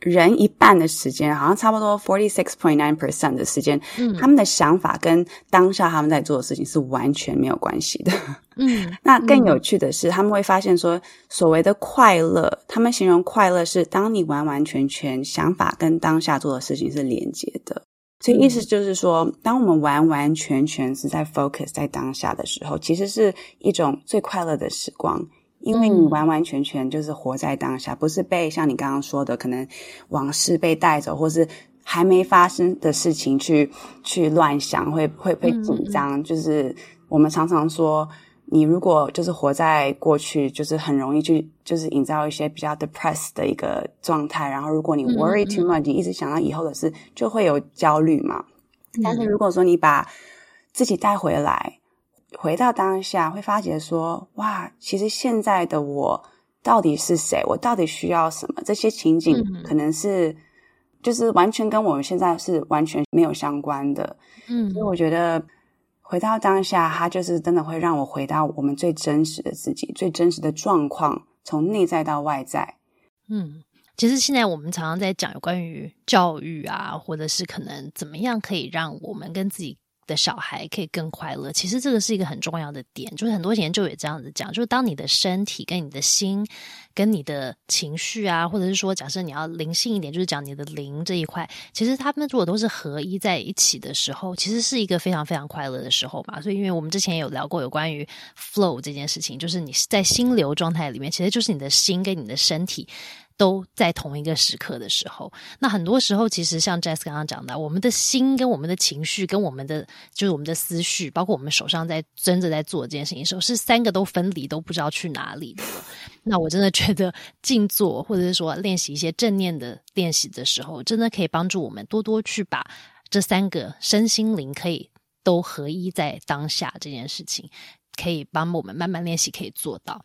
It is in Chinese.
人一半的时间，好像差不多 forty six point nine percent 的时间，嗯，他们的想法跟当下他们在做的事情是完全没有关系的。嗯，那更有趣的是，他们会发现说，所谓的快乐，他们形容快乐是当你完完全全想法跟当下做的事情是连接的。所以意思就是说，当我们完完全全是在 focus 在当下的时候，其实是一种最快乐的时光。因为你完完全全就是活在当下，不是被像你刚刚说的，可能往事被带走，或是还没发生的事情去去乱想，会会会紧张。就是我们常常说，你如果就是活在过去，就是很容易去就是营造一些比较 depressed 的一个状态。然后如果你 worry too much，你一直想到以后的事，就会有焦虑嘛。但是如果说你把自己带回来。回到当下，会发觉说：“哇，其实现在的我到底是谁？我到底需要什么？这些情景可能是就是完全跟我们现在是完全没有相关的。”嗯，所以我觉得回到当下，它就是真的会让我回到我们最真实的自己、最真实的状况，从内在到外在。嗯，其实现在我们常常在讲有关于教育啊，或者是可能怎么样可以让我们跟自己。的小孩可以更快乐，其实这个是一个很重要的点，就是很多研究也这样子讲，就是当你的身体跟你的心跟你的情绪啊，或者是说假设你要灵性一点，就是讲你的灵这一块，其实他们如果都是合一在一起的时候，其实是一个非常非常快乐的时候嘛。所以，因为我们之前有聊过有关于 flow 这件事情，就是你在心流状态里面，其实就是你的心跟你的身体。都在同一个时刻的时候，那很多时候其实像 Jess 刚刚讲的，我们的心跟我们的情绪跟我们的就是我们的思绪，包括我们手上在真的在做这件事情的时候，是三个都分离，都不知道去哪里的。那我真的觉得静坐或者是说练习一些正念的练习的时候，真的可以帮助我们多多去把这三个身心灵可以都合一在当下这件事情，可以帮我们慢慢练习可以做到。